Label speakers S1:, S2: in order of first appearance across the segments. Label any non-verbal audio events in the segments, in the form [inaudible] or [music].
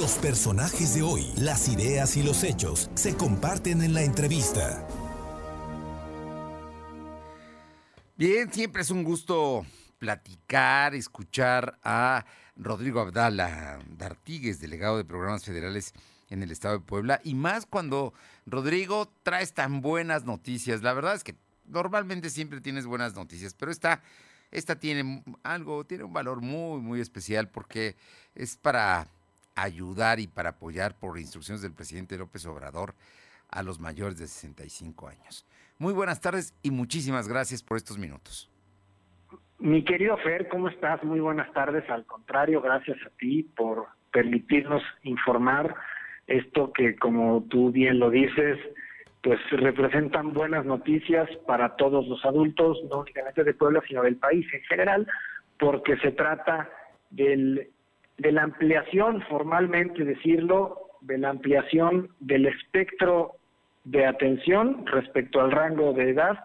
S1: Los personajes de hoy, las ideas y los hechos se comparten en la entrevista.
S2: Bien, siempre es un gusto platicar, escuchar a Rodrigo Abdala Dartigues, delegado de programas federales en el estado de Puebla, y más cuando Rodrigo traes tan buenas noticias. La verdad es que normalmente siempre tienes buenas noticias, pero esta, esta tiene algo, tiene un valor muy, muy especial porque es para ayudar y para apoyar por instrucciones del presidente López Obrador a los mayores de 65 años. Muy buenas tardes y muchísimas gracias por estos minutos.
S3: Mi querido Fer, ¿cómo estás? Muy buenas tardes. Al contrario, gracias a ti por permitirnos informar esto que, como tú bien lo dices, pues representan buenas noticias para todos los adultos, no únicamente de Puebla, sino del país en general, porque se trata del, de la ampliación, formalmente decirlo, de la ampliación del espectro de atención respecto al rango de edad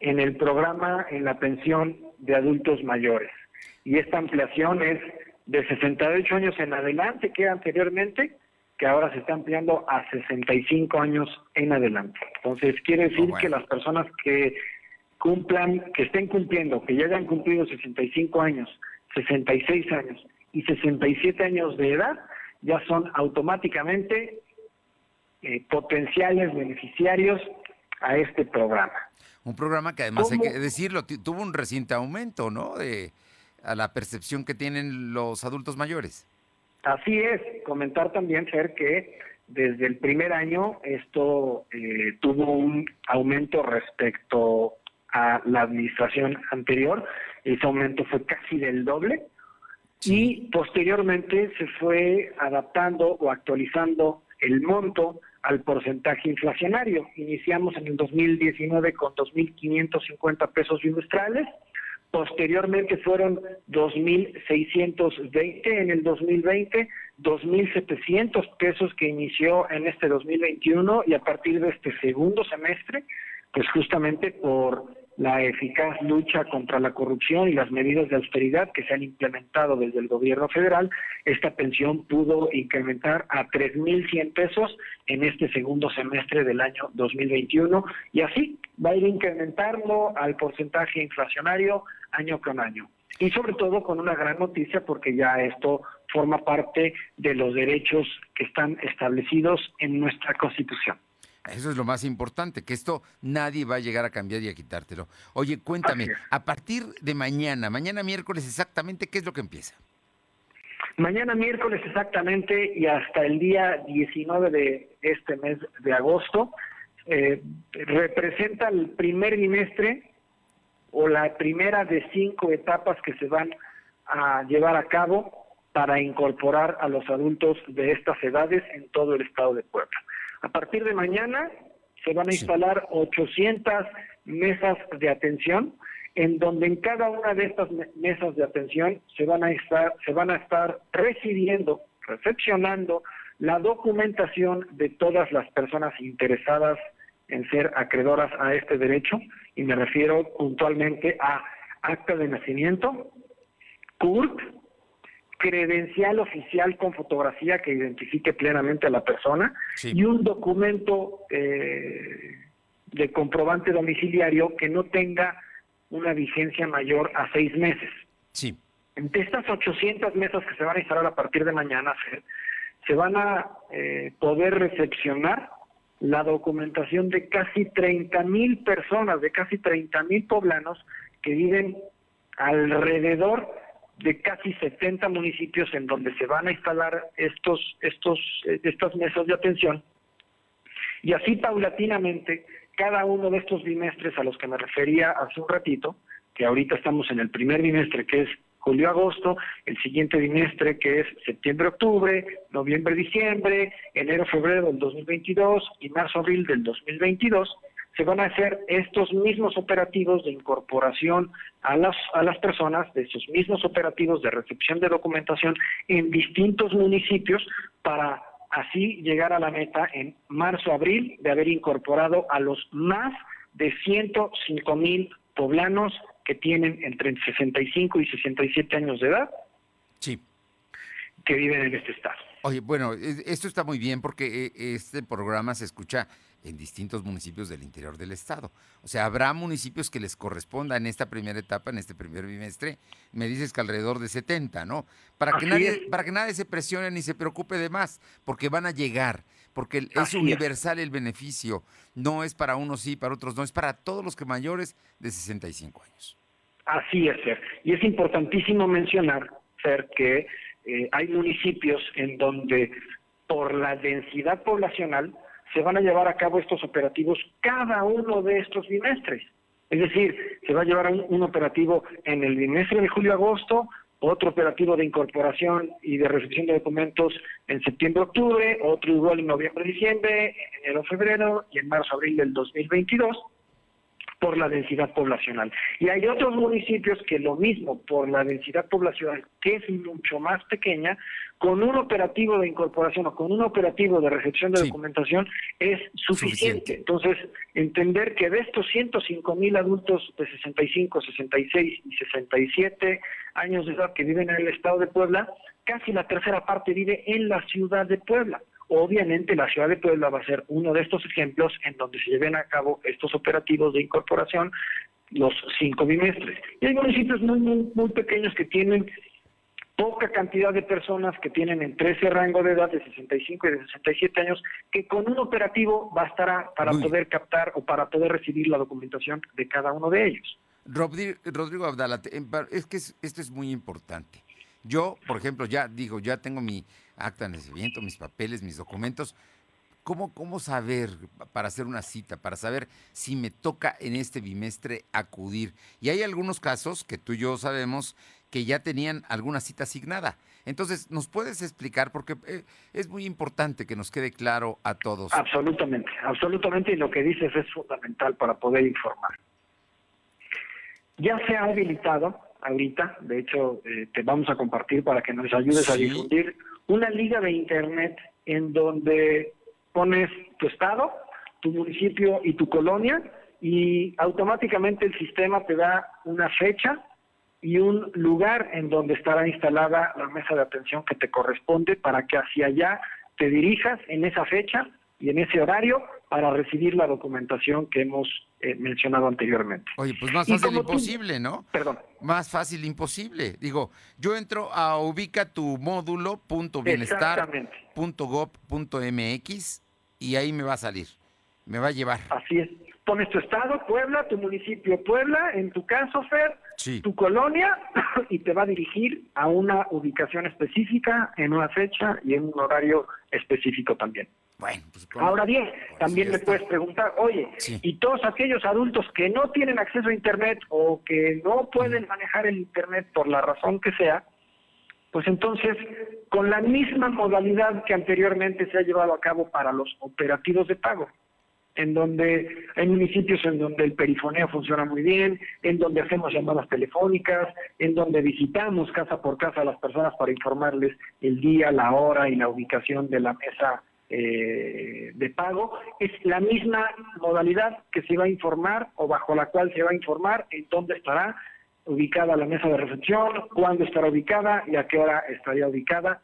S3: en el programa en la pensión de adultos mayores. Y esta ampliación es de 68 años en adelante, que anteriormente, que ahora se está ampliando a 65 años en adelante. Entonces, quiere decir que las personas que cumplan, que estén cumpliendo, que ya hayan cumplido 65 años, 66 años y 67 años de edad, ya son automáticamente eh, potenciales beneficiarios a este programa.
S2: Un programa que además hay que decirlo, tuvo un reciente aumento, ¿no? De a la percepción que tienen los adultos mayores.
S3: Así es, comentar también, Fer, que desde el primer año esto eh, tuvo un aumento respecto a la administración anterior, ese aumento fue casi del doble, y posteriormente se fue adaptando o actualizando el monto al porcentaje inflacionario. Iniciamos en el 2019 con 2.550 pesos bimestrales, posteriormente fueron 2.620 en el 2020, 2.700 pesos que inició en este 2021 y a partir de este segundo semestre, pues justamente por la eficaz lucha contra la corrupción y las medidas de austeridad que se han implementado desde el gobierno federal, esta pensión pudo incrementar a 3.100 pesos en este segundo semestre del año 2021 y así va a ir incrementando al porcentaje inflacionario año con año. Y sobre todo con una gran noticia porque ya esto forma parte de los derechos que están establecidos en nuestra Constitución.
S2: Eso es lo más importante, que esto nadie va a llegar a cambiar y a quitártelo. Oye, cuéntame, a partir de mañana, mañana miércoles exactamente, ¿qué es lo que empieza?
S3: Mañana miércoles exactamente y hasta el día 19 de este mes de agosto, eh, representa el primer bimestre o la primera de cinco etapas que se van a llevar a cabo para incorporar a los adultos de estas edades en todo el estado de Puebla. A partir de mañana se van a instalar 800 mesas de atención en donde en cada una de estas mesas de atención se van a estar se van a estar recibiendo, recepcionando la documentación de todas las personas interesadas en ser acreedoras a este derecho. Y me refiero puntualmente a acta de nacimiento, CURP, credencial oficial con fotografía que identifique plenamente a la persona y un documento eh, de comprobante domiciliario que no tenga una vigencia mayor a seis meses.
S2: Sí.
S3: De estas 800 mesas que se van a instalar a partir de mañana, se van a eh, poder recepcionar la documentación de casi 30 mil personas, de casi 30 mil poblanos que viven alrededor de casi 70 municipios en donde se van a instalar estos, estos, eh, estas mesas de atención. Y así paulatinamente, cada uno de estos bimestres a los que me refería hace un ratito, que ahorita estamos en el primer bimestre, que es julio-agosto, el siguiente bimestre que es septiembre-octubre, noviembre-diciembre, enero-febrero del 2022 y marzo-abril del 2022, se van a hacer estos mismos operativos de incorporación a las, a las personas, de esos mismos operativos de recepción de documentación en distintos municipios para así llegar a la meta en marzo-abril de haber incorporado a los más de 105 mil poblanos que tienen entre 65 y 67 años de edad.
S2: Sí.
S3: que viven en este estado.
S2: Oye, bueno, esto está muy bien porque eh, este programa se escucha en distintos municipios del interior del estado. O sea, habrá municipios que les corresponda en esta primera etapa, en este primer bimestre, me dices que alrededor de 70, ¿no? Para que nadie para que nadie se presione ni se preocupe de más, porque van a llegar, porque es universal el beneficio, no es para unos sí, para otros no, es para todos los que mayores de 65 años.
S3: Así es, Ser. Y es importantísimo mencionar, Ser, que eh, hay municipios en donde por la densidad poblacional se van a llevar a cabo estos operativos cada uno de estos bimestres. Es decir, se va a llevar un, operativo en el bimestre de julio-agosto, otro operativo de incorporación y de recepción de documentos en septiembre-octubre, otro igual en noviembre-diciembre, en enero-febrero y en marzo-abril del 2022 por la densidad poblacional. Y hay otros municipios que lo mismo, por la densidad poblacional, que es mucho más pequeña, con un operativo de incorporación o con un operativo de recepción de documentación es suficiente. Entonces, entender que de estos 105 mil adultos de 65, 66 y 67 años de edad que viven en el estado de Puebla, casi la tercera parte vive en la ciudad de Puebla. Obviamente la ciudad de Puebla va a ser uno de estos ejemplos en donde se lleven a cabo estos operativos de incorporación los cinco bimestres. Y hay municipios muy, muy, pequeños que tienen poca cantidad de personas que tienen entre ese rango de edad de 65 y de 67 años, que con un operativo bastará para poder captar o para poder recibir la documentación de cada uno de ellos.
S2: Rodrigo Abdala, es que esto es muy importante. Yo, por ejemplo, ya digo, ya tengo mi acta de nacimiento, mis papeles, mis documentos. ¿Cómo, ¿Cómo saber para hacer una cita, para saber si me toca en este bimestre acudir? Y hay algunos casos que tú y yo sabemos que ya tenían alguna cita asignada. Entonces, ¿nos puedes explicar? Porque eh, es muy importante que nos quede claro a todos.
S3: Absolutamente, absolutamente, y lo que dices es fundamental para poder informar. Ya se ha habilitado ahorita, de hecho, eh, te vamos a compartir para que nos ayudes a difundir una liga de internet en donde pones tu estado, tu municipio y tu colonia y automáticamente el sistema te da una fecha y un lugar en donde estará instalada la mesa de atención que te corresponde para que hacia allá te dirijas en esa fecha y en ese horario para recibir la documentación que hemos eh, mencionado anteriormente.
S2: Oye, pues más fácil imposible, ¿no?
S3: Perdón.
S2: Más fácil imposible. Digo, yo entro a ubica tu módulo punto bienestar punto punto mx y ahí me va a salir, me va a llevar.
S3: Así es. Pones tu estado, Puebla, tu municipio Puebla, en tu caso, Fer, tu colonia, [coughs] y te va a dirigir a una ubicación específica, en una fecha y en un horario específico también.
S2: Bueno, pues
S3: Ahora bien, también me puedes preguntar, oye, y todos aquellos adultos que no tienen acceso a Internet o que no pueden manejar el Internet por la razón que sea, pues entonces, con la misma modalidad que anteriormente se ha llevado a cabo para los operativos de pago, en donde hay municipios en donde el perifoneo funciona muy bien, en donde hacemos llamadas telefónicas, en donde visitamos casa por casa a las personas para informarles el día, la hora y la ubicación de la mesa eh, de pago, es la misma modalidad que se va a informar o bajo la cual se va a informar en dónde estará ubicada la mesa de recepción, cuándo estará ubicada y a qué hora estaría ubicada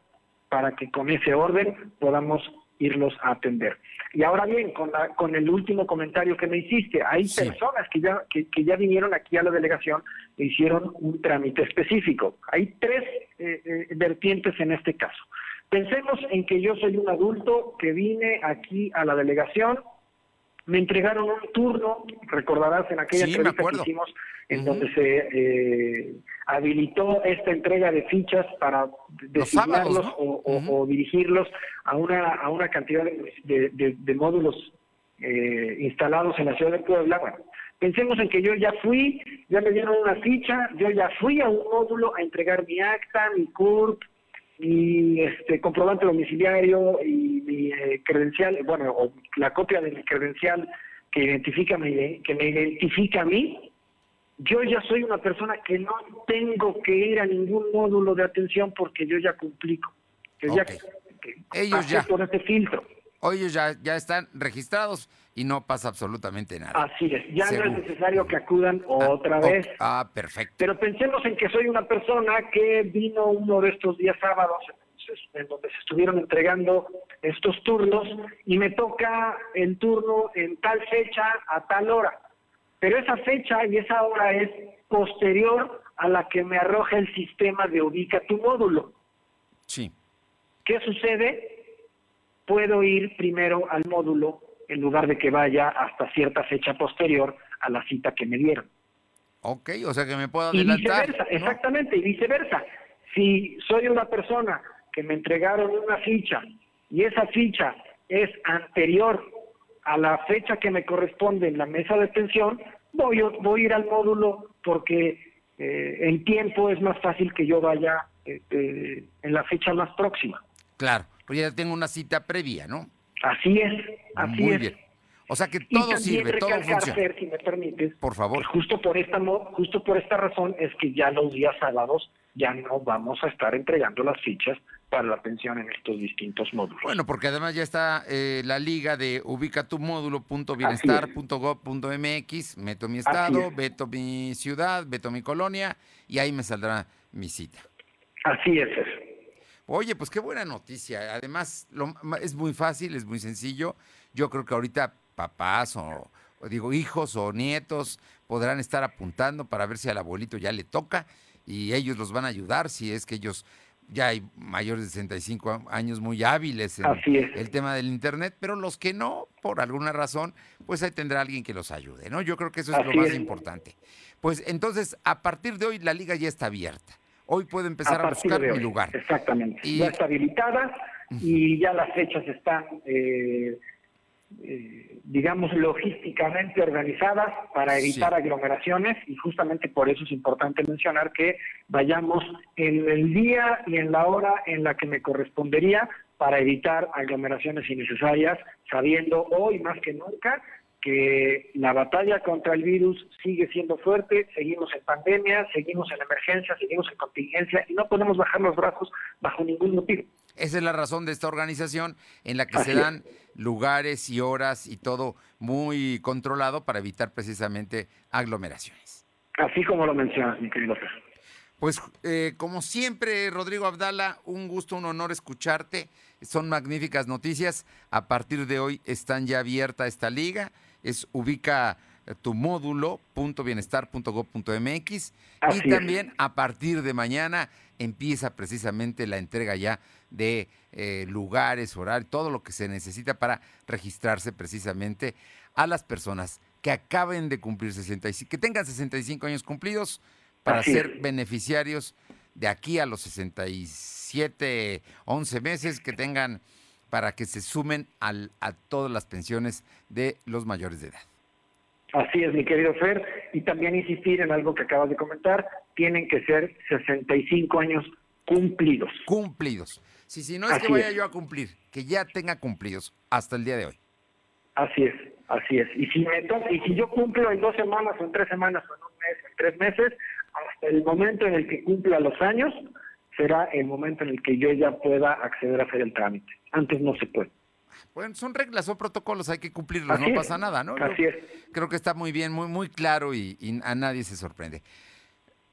S3: para que con ese orden podamos irlos a atender. Y ahora bien, con, la, con el último comentario que me hiciste, hay personas que ya, que, ya vinieron aquí a la delegación e hicieron un trámite específico. Hay tres eh, eh, vertientes en este caso. Pensemos en que yo soy un adulto que vine aquí a la delegación, me entregaron un turno, recordarás en aquella entrevista que hicimos, en donde se eh, habilitó esta entrega de fichas para designarlos o, dirigirlos a una, a una cantidad de, módulos eh, instalados en la ciudad de Puebla. Bueno, pensemos en que yo ya fui, ya me dieron una ficha, yo ya fui a un módulo a entregar mi acta, mi CURP, mi este, comprobante domiciliario y mi eh, credencial, bueno, o la copia de mi credencial que identifica mi, que me identifica a mí, yo ya soy una persona que no tengo que ir a ningún módulo de atención porque yo ya cumplí, que ya
S2: ellos ya.
S3: por este filtro.
S2: Ellos ya, ya están registrados y no pasa absolutamente nada.
S3: Así es, ya no es necesario que acudan ah, otra vez.
S2: Ah, perfecto.
S3: Pero pensemos en que soy una persona que vino uno de estos días sábados, en donde se estuvieron entregando estos turnos y me toca el turno en tal fecha a tal hora. Pero esa fecha y esa hora es posterior a la que me arroja el sistema de ubica tu módulo.
S2: Sí.
S3: ¿Qué sucede? Puedo ir primero al módulo en lugar de que vaya hasta cierta fecha posterior a la cita que me dieron.
S2: Ok, o sea que me puedo
S3: adelantar. Y viceversa, exactamente, y viceversa. Si soy una persona que me entregaron una ficha y esa ficha es anterior a la fecha que me corresponde en la mesa de atención, voy, voy a ir al módulo porque eh, en tiempo es más fácil que yo vaya este, en la fecha más próxima.
S2: Claro, pues ya tengo una cita previa, ¿no?
S3: Así es, así Muy Bien.
S2: O sea que todo sirve, todo funciona.
S3: si me permites,
S2: por favor.
S3: Justo por esta justo por esta razón es que ya los días sábados ya no vamos a estar entregando las fichas para la atención en estos distintos módulos.
S2: Bueno, porque además ya está eh, la liga de ubica tu módulo.bienestar.gov.mx, meto mi estado, meto mi ciudad, meto mi colonia y ahí me saldrá mi cita.
S3: Así es.
S2: Oye, pues qué buena noticia. Además, lo, es muy fácil, es muy sencillo. Yo creo que ahorita papás o, digo hijos o nietos podrán estar apuntando para ver si al abuelito ya le toca y ellos los van a ayudar si es que ellos ya hay mayores de 65 años muy hábiles en el tema del internet, pero los que no, por alguna razón, pues ahí tendrá alguien que los ayude, ¿no? Yo creo que eso es lo más importante. Pues entonces, a partir de hoy la liga ya está abierta. Hoy puedo empezar a, buscar mi lugar.
S3: Exactamente. Ya está habilitada y ya las fechas están eh, eh, digamos, logísticamente organizadas para evitar aglomeraciones y justamente por eso es importante mencionar que vayamos en el día y en la hora en la que me correspondería para evitar aglomeraciones innecesarias, sabiendo hoy más que nunca que la batalla contra el virus sigue siendo fuerte, seguimos en pandemia, seguimos en emergencia, seguimos en contingencia y no podemos bajar los brazos bajo ningún motivo.
S2: Esa es la razón de esta organización en la que se dan lugares y horas y todo muy controlado para evitar precisamente aglomeraciones.
S3: Así como lo mencionas, mi querido Fer.
S2: Pues eh, como siempre, Rodrigo Abdala, un gusto, un honor escucharte. Son magníficas noticias. A partir de hoy están ya abierta esta liga. Es ubica tu módulo .bienestar.gov.mx y también a partir de mañana empieza precisamente la entrega ya de eh, lugares, horarios, todo lo que se necesita para registrarse precisamente a las personas que acaben de cumplir 65, que tengan 65 años cumplidos para ser beneficiarios de aquí a los 67, 11 meses que tengan para que se sumen al, a todas las pensiones de los mayores de edad.
S3: Así es, mi querido Fer, y también insistir en algo que acabas de comentar, tienen que ser 65 años cumplidos.
S2: Cumplidos. Sí, si no es que vaya yo a cumplir, que ya tenga cumplidos hasta el día de hoy.
S3: Así es, así es. Y si, me y si yo cumplo en dos semanas, o en tres semanas, o en un mes, en tres meses, hasta el momento en el que cumpla los años, será el momento en el que yo ya pueda acceder a hacer el trámite. Antes no se puede.
S2: Bueno, son reglas, son protocolos, hay que cumplirlos, no pasa nada, ¿no?
S3: Así es.
S2: Creo que está muy bien, muy, muy claro y, a nadie se sorprende.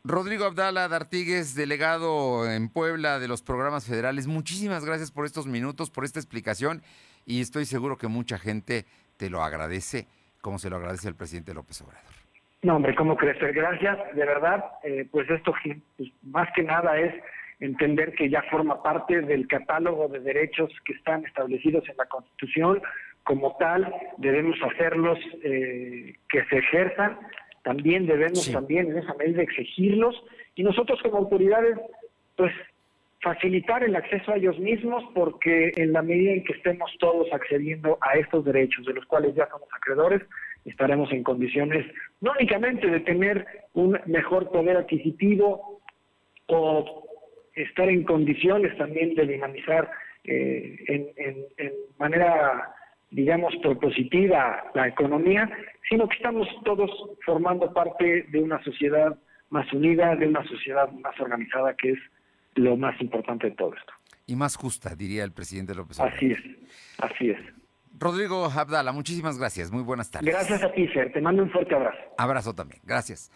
S2: Rodrigo Abdala Dartigues, delegado en Puebla de los programas federales, muchísimas gracias por estos minutos, por esta explicación y estoy seguro que mucha gente te lo agradece, como se lo agradece el presidente López Obrador.
S3: No, hombre, ¿cómo crecer? Gracias, de verdad, eh, pues esto pues, más que nada es entender que ya forma parte del catálogo de derechos que están establecidos en la Constitución. Como tal, debemos hacerlos eh, que se ejerzan, también debemos también en esa medida exigirlos. Y nosotros como autoridades, pues facilitar el acceso a ellos mismos porque en la medida en que estemos todos accediendo a estos derechos de los cuales ya somos acreedores, estaremos en condiciones no únicamente de tener un mejor poder adquisitivo o estar en condiciones también de dinamizar eh, en, manera, digamos, propositiva la economía, sino que estamos todos formando parte de una sociedad más unida, de una sociedad más organizada, que es lo más importante de todo esto.
S2: Y más justa, diría el presidente López Obrador.
S3: Así es, así es.
S2: Rodrigo Abdala, muchísimas gracias. Muy buenas tardes.
S3: Gracias a ti, Ser. Te mando un fuerte abrazo.
S2: Abrazo también. Gracias.